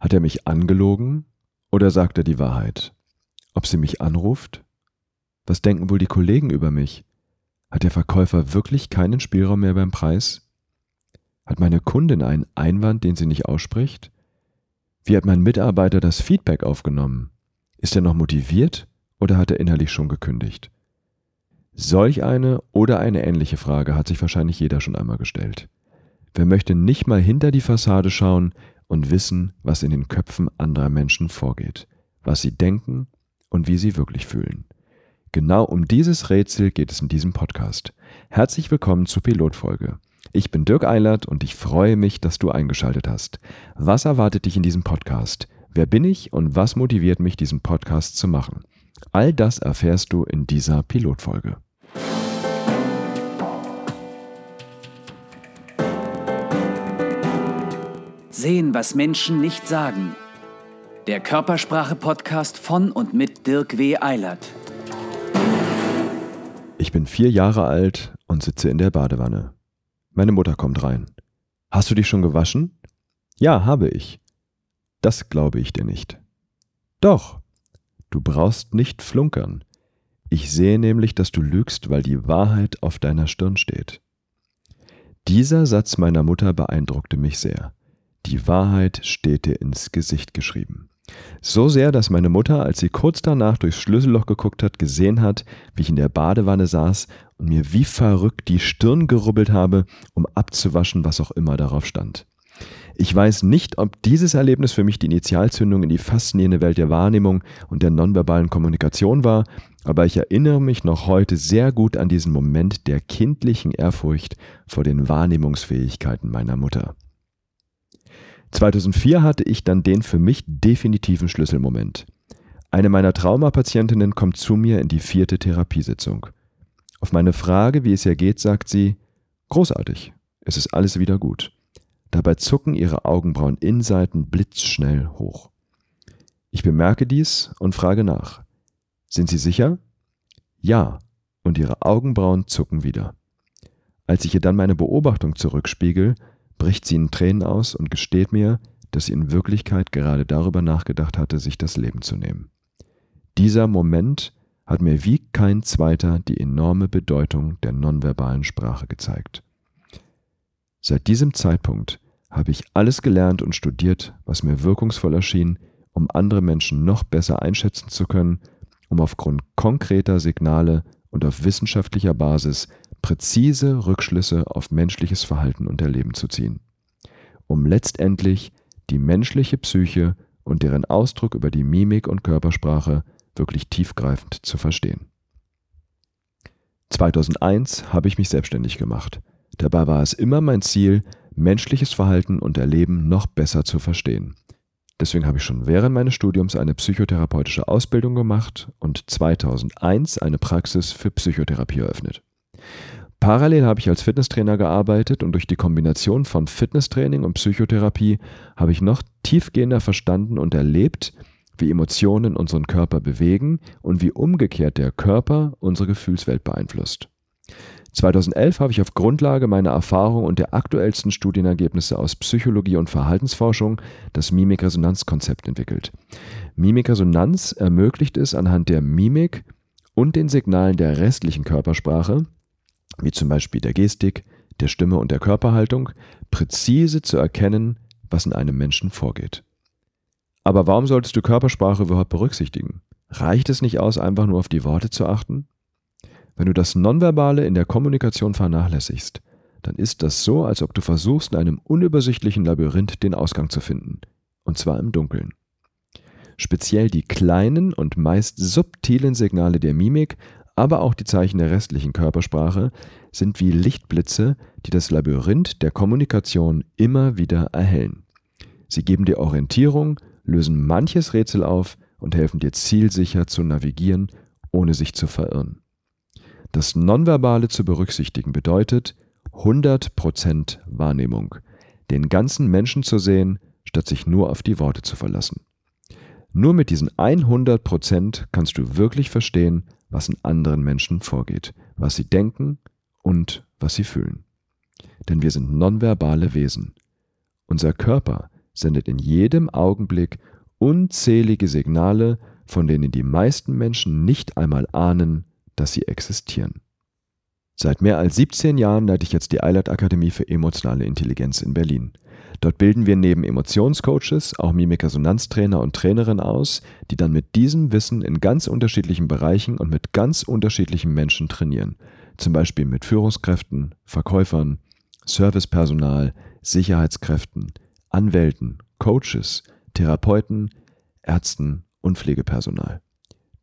Hat er mich angelogen oder sagt er die Wahrheit? Ob sie mich anruft? Was denken wohl die Kollegen über mich? Hat der Verkäufer wirklich keinen Spielraum mehr beim Preis? Hat meine Kundin einen Einwand, den sie nicht ausspricht? Wie hat mein Mitarbeiter das Feedback aufgenommen? Ist er noch motiviert oder hat er innerlich schon gekündigt? Solch eine oder eine ähnliche Frage hat sich wahrscheinlich jeder schon einmal gestellt. Wer möchte nicht mal hinter die Fassade schauen und wissen, was in den Köpfen anderer Menschen vorgeht, was sie denken und wie sie wirklich fühlen? Genau um dieses Rätsel geht es in diesem Podcast. Herzlich willkommen zur Pilotfolge. Ich bin Dirk Eilert und ich freue mich, dass du eingeschaltet hast. Was erwartet dich in diesem Podcast? Wer bin ich und was motiviert mich, diesen Podcast zu machen? All das erfährst du in dieser Pilotfolge. Sehen, was Menschen nicht sagen. Der Körpersprache-Podcast von und mit Dirk W. Eilert. Ich bin vier Jahre alt und sitze in der Badewanne. Meine Mutter kommt rein. Hast du dich schon gewaschen? Ja, habe ich. Das glaube ich dir nicht. Doch. Du brauchst nicht flunkern. Ich sehe nämlich, dass du lügst, weil die Wahrheit auf deiner Stirn steht. Dieser Satz meiner Mutter beeindruckte mich sehr. Die Wahrheit steht dir ins Gesicht geschrieben. So sehr, dass meine Mutter, als sie kurz danach durchs Schlüsselloch geguckt hat, gesehen hat, wie ich in der Badewanne saß und mir wie verrückt die Stirn gerubbelt habe, um abzuwaschen, was auch immer darauf stand. Ich weiß nicht, ob dieses Erlebnis für mich die Initialzündung in die faszinierende Welt der Wahrnehmung und der nonverbalen Kommunikation war, aber ich erinnere mich noch heute sehr gut an diesen Moment der kindlichen Ehrfurcht vor den Wahrnehmungsfähigkeiten meiner Mutter. 2004 hatte ich dann den für mich definitiven Schlüsselmoment. Eine meiner Traumapatientinnen kommt zu mir in die vierte Therapiesitzung. Auf meine Frage, wie es ihr geht, sagt sie, großartig, es ist alles wieder gut. Dabei zucken ihre Augenbrauen Innenseiten blitzschnell hoch. Ich bemerke dies und frage nach. Sind Sie sicher? Ja, und ihre Augenbrauen zucken wieder. Als ich ihr dann meine Beobachtung zurückspiegel, bricht sie in Tränen aus und gesteht mir, dass sie in Wirklichkeit gerade darüber nachgedacht hatte, sich das Leben zu nehmen. Dieser Moment hat mir wie kein zweiter die enorme Bedeutung der nonverbalen Sprache gezeigt. Seit diesem Zeitpunkt habe ich alles gelernt und studiert, was mir wirkungsvoll erschien, um andere Menschen noch besser einschätzen zu können, um aufgrund konkreter Signale und auf wissenschaftlicher Basis präzise Rückschlüsse auf menschliches Verhalten und Erleben zu ziehen, um letztendlich die menschliche Psyche und deren Ausdruck über die Mimik und Körpersprache wirklich tiefgreifend zu verstehen. 2001 habe ich mich selbstständig gemacht. Dabei war es immer mein Ziel, menschliches Verhalten und Erleben noch besser zu verstehen. Deswegen habe ich schon während meines Studiums eine psychotherapeutische Ausbildung gemacht und 2001 eine Praxis für Psychotherapie eröffnet. Parallel habe ich als Fitnesstrainer gearbeitet und durch die Kombination von Fitnesstraining und Psychotherapie habe ich noch tiefgehender verstanden und erlebt, wie Emotionen unseren Körper bewegen und wie umgekehrt der Körper unsere Gefühlswelt beeinflusst. 2011 habe ich auf Grundlage meiner Erfahrung und der aktuellsten Studienergebnisse aus Psychologie und Verhaltensforschung das Mimikresonanzkonzept entwickelt. Mimikresonanz ermöglicht es anhand der Mimik und den Signalen der restlichen Körpersprache, wie zum Beispiel der Gestik, der Stimme und der Körperhaltung, präzise zu erkennen, was in einem Menschen vorgeht. Aber warum solltest du Körpersprache überhaupt berücksichtigen? Reicht es nicht aus, einfach nur auf die Worte zu achten? Wenn du das Nonverbale in der Kommunikation vernachlässigst, dann ist das so, als ob du versuchst, in einem unübersichtlichen Labyrinth den Ausgang zu finden, und zwar im Dunkeln. Speziell die kleinen und meist subtilen Signale der Mimik, aber auch die Zeichen der restlichen Körpersprache sind wie Lichtblitze, die das Labyrinth der Kommunikation immer wieder erhellen. Sie geben dir Orientierung, lösen manches Rätsel auf und helfen dir zielsicher zu navigieren, ohne sich zu verirren. Das Nonverbale zu berücksichtigen bedeutet 100% Wahrnehmung, den ganzen Menschen zu sehen, statt sich nur auf die Worte zu verlassen. Nur mit diesen 100% kannst du wirklich verstehen, was in anderen Menschen vorgeht, was sie denken und was sie fühlen. Denn wir sind nonverbale Wesen. Unser Körper sendet in jedem Augenblick unzählige Signale, von denen die meisten Menschen nicht einmal ahnen, dass sie existieren. Seit mehr als 17 Jahren leite ich jetzt die Eilert Akademie für emotionale Intelligenz in Berlin. Dort bilden wir neben Emotionscoaches auch Mimik-Resonanztrainer und Trainerinnen aus, die dann mit diesem Wissen in ganz unterschiedlichen Bereichen und mit ganz unterschiedlichen Menschen trainieren. Zum Beispiel mit Führungskräften, Verkäufern, Servicepersonal, Sicherheitskräften, Anwälten, Coaches, Therapeuten, Ärzten und Pflegepersonal.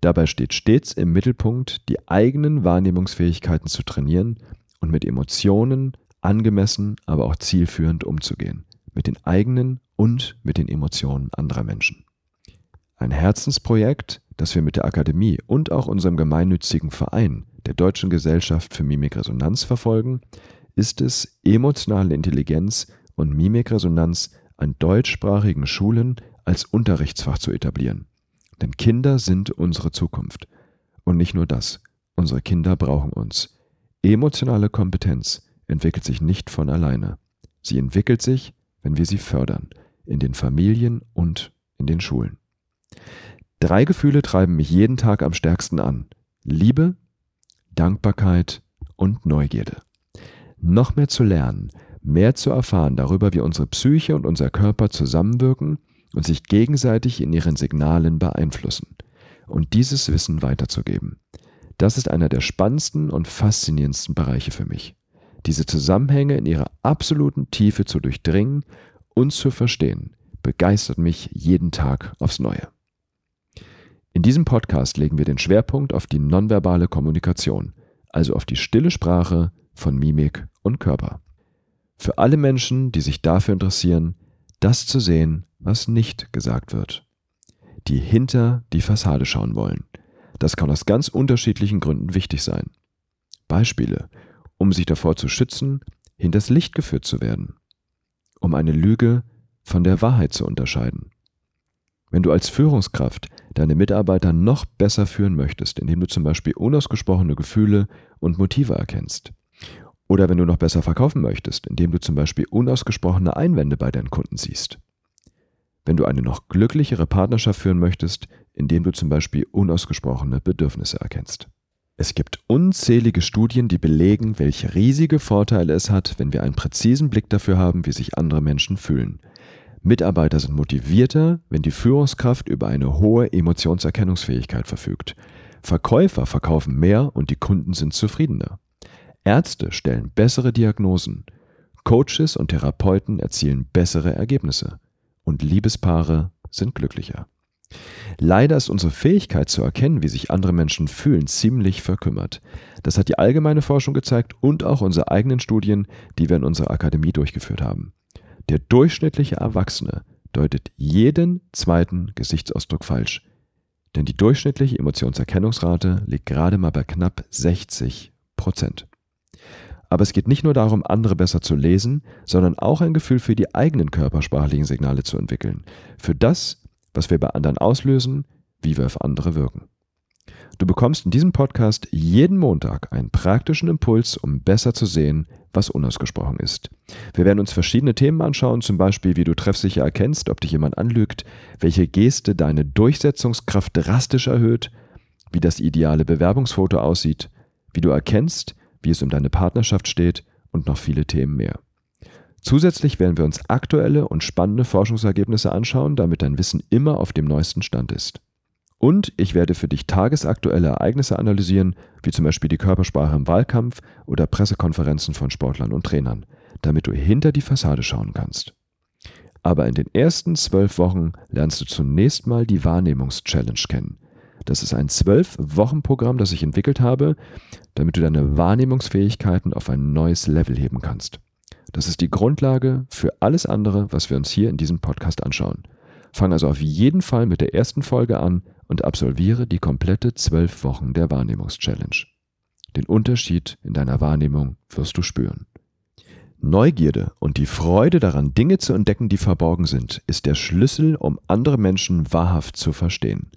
Dabei steht stets im Mittelpunkt, die eigenen Wahrnehmungsfähigkeiten zu trainieren und mit Emotionen angemessen, aber auch zielführend umzugehen, mit den eigenen und mit den Emotionen anderer Menschen. Ein Herzensprojekt, das wir mit der Akademie und auch unserem gemeinnützigen Verein der Deutschen Gesellschaft für Mimikresonanz verfolgen, ist es, emotionale Intelligenz und Mimikresonanz an deutschsprachigen Schulen als Unterrichtsfach zu etablieren. Denn Kinder sind unsere Zukunft. Und nicht nur das, unsere Kinder brauchen uns. Emotionale Kompetenz entwickelt sich nicht von alleine. Sie entwickelt sich, wenn wir sie fördern, in den Familien und in den Schulen. Drei Gefühle treiben mich jeden Tag am stärksten an. Liebe, Dankbarkeit und Neugierde. Noch mehr zu lernen, mehr zu erfahren darüber, wie unsere Psyche und unser Körper zusammenwirken und sich gegenseitig in ihren Signalen beeinflussen und dieses Wissen weiterzugeben. Das ist einer der spannendsten und faszinierendsten Bereiche für mich. Diese Zusammenhänge in ihrer absoluten Tiefe zu durchdringen und zu verstehen, begeistert mich jeden Tag aufs Neue. In diesem Podcast legen wir den Schwerpunkt auf die nonverbale Kommunikation, also auf die stille Sprache von Mimik und Körper. Für alle Menschen, die sich dafür interessieren, das zu sehen, was nicht gesagt wird. Die hinter die Fassade schauen wollen. Das kann aus ganz unterschiedlichen Gründen wichtig sein. Beispiele, um sich davor zu schützen, hinters Licht geführt zu werden. Um eine Lüge von der Wahrheit zu unterscheiden. Wenn du als Führungskraft deine Mitarbeiter noch besser führen möchtest, indem du zum Beispiel unausgesprochene Gefühle und Motive erkennst. Oder wenn du noch besser verkaufen möchtest, indem du zum Beispiel unausgesprochene Einwände bei deinen Kunden siehst wenn du eine noch glücklichere Partnerschaft führen möchtest, indem du zum Beispiel unausgesprochene Bedürfnisse erkennst. Es gibt unzählige Studien, die belegen, welche riesige Vorteile es hat, wenn wir einen präzisen Blick dafür haben, wie sich andere Menschen fühlen. Mitarbeiter sind motivierter, wenn die Führungskraft über eine hohe Emotionserkennungsfähigkeit verfügt. Verkäufer verkaufen mehr und die Kunden sind zufriedener. Ärzte stellen bessere Diagnosen. Coaches und Therapeuten erzielen bessere Ergebnisse und Liebespaare sind glücklicher. Leider ist unsere Fähigkeit zu erkennen, wie sich andere Menschen fühlen, ziemlich verkümmert. Das hat die allgemeine Forschung gezeigt und auch unsere eigenen Studien, die wir in unserer Akademie durchgeführt haben. Der durchschnittliche Erwachsene deutet jeden zweiten Gesichtsausdruck falsch. Denn die durchschnittliche Emotionserkennungsrate liegt gerade mal bei knapp 60 Prozent. Aber es geht nicht nur darum, andere besser zu lesen, sondern auch ein Gefühl für die eigenen körpersprachlichen Signale zu entwickeln. Für das, was wir bei anderen auslösen, wie wir auf andere wirken. Du bekommst in diesem Podcast jeden Montag einen praktischen Impuls, um besser zu sehen, was unausgesprochen ist. Wir werden uns verschiedene Themen anschauen, zum Beispiel, wie du treffsicher erkennst, ob dich jemand anlügt, welche Geste deine Durchsetzungskraft drastisch erhöht, wie das ideale Bewerbungsfoto aussieht, wie du erkennst, wie es um deine Partnerschaft steht und noch viele Themen mehr. Zusätzlich werden wir uns aktuelle und spannende Forschungsergebnisse anschauen, damit dein Wissen immer auf dem neuesten Stand ist. Und ich werde für dich tagesaktuelle Ereignisse analysieren, wie zum Beispiel die Körpersprache im Wahlkampf oder Pressekonferenzen von Sportlern und Trainern, damit du hinter die Fassade schauen kannst. Aber in den ersten zwölf Wochen lernst du zunächst mal die Wahrnehmungs-Challenge kennen. Das ist ein Zwölf-Wochen-Programm, das ich entwickelt habe, damit du deine Wahrnehmungsfähigkeiten auf ein neues Level heben kannst. Das ist die Grundlage für alles andere, was wir uns hier in diesem Podcast anschauen. Fang also auf jeden Fall mit der ersten Folge an und absolviere die komplette zwölf Wochen der Wahrnehmungs-Challenge. Den Unterschied in deiner Wahrnehmung wirst du spüren. Neugierde und die Freude daran, Dinge zu entdecken, die verborgen sind, ist der Schlüssel, um andere Menschen wahrhaft zu verstehen.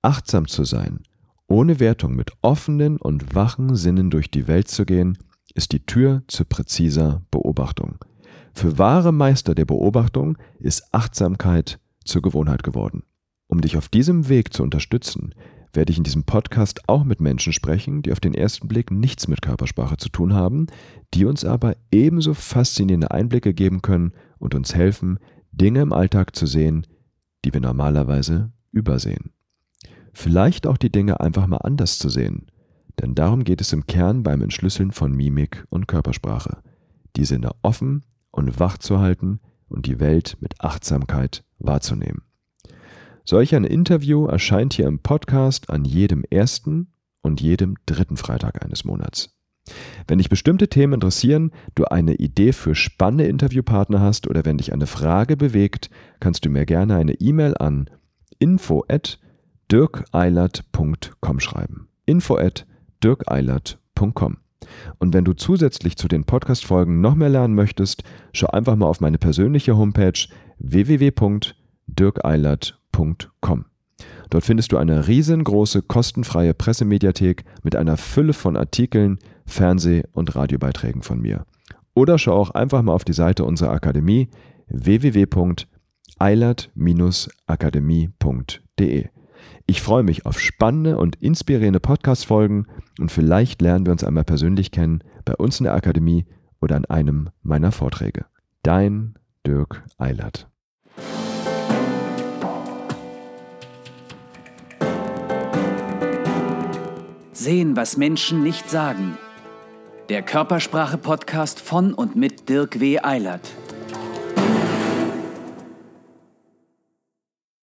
Achtsam zu sein, ohne Wertung mit offenen und wachen Sinnen durch die Welt zu gehen, ist die Tür zu präziser Beobachtung. Für wahre Meister der Beobachtung ist Achtsamkeit zur Gewohnheit geworden. Um dich auf diesem Weg zu unterstützen, werde ich in diesem Podcast auch mit Menschen sprechen, die auf den ersten Blick nichts mit Körpersprache zu tun haben, die uns aber ebenso faszinierende Einblicke geben können und uns helfen, Dinge im Alltag zu sehen, die wir normalerweise übersehen. Vielleicht auch die Dinge einfach mal anders zu sehen, denn darum geht es im Kern beim Entschlüsseln von Mimik und Körpersprache, die Sinne offen und wach zu halten und die Welt mit Achtsamkeit wahrzunehmen. Solch ein Interview erscheint hier im Podcast an jedem ersten und jedem dritten Freitag eines Monats. Wenn dich bestimmte Themen interessieren, du eine Idee für spannende Interviewpartner hast oder wenn dich eine Frage bewegt, kannst du mir gerne eine E-Mail an info at schreiben. info at dirkeilert.com. Und wenn du zusätzlich zu den Podcast-Folgen noch mehr lernen möchtest, schau einfach mal auf meine persönliche Homepage www.dirkeilert.com. Dort findest du eine riesengroße kostenfreie Pressemediathek mit einer Fülle von Artikeln, Fernseh- und Radiobeiträgen von mir. Oder schau auch einfach mal auf die Seite unserer Akademie www.eilert-akademie.de. Ich freue mich auf spannende und inspirierende Podcast-Folgen und vielleicht lernen wir uns einmal persönlich kennen bei uns in der Akademie oder an einem meiner Vorträge. Dein Dirk Eilert. Sehen, was Menschen nicht sagen. Der Körpersprache-Podcast von und mit Dirk W. Eilert.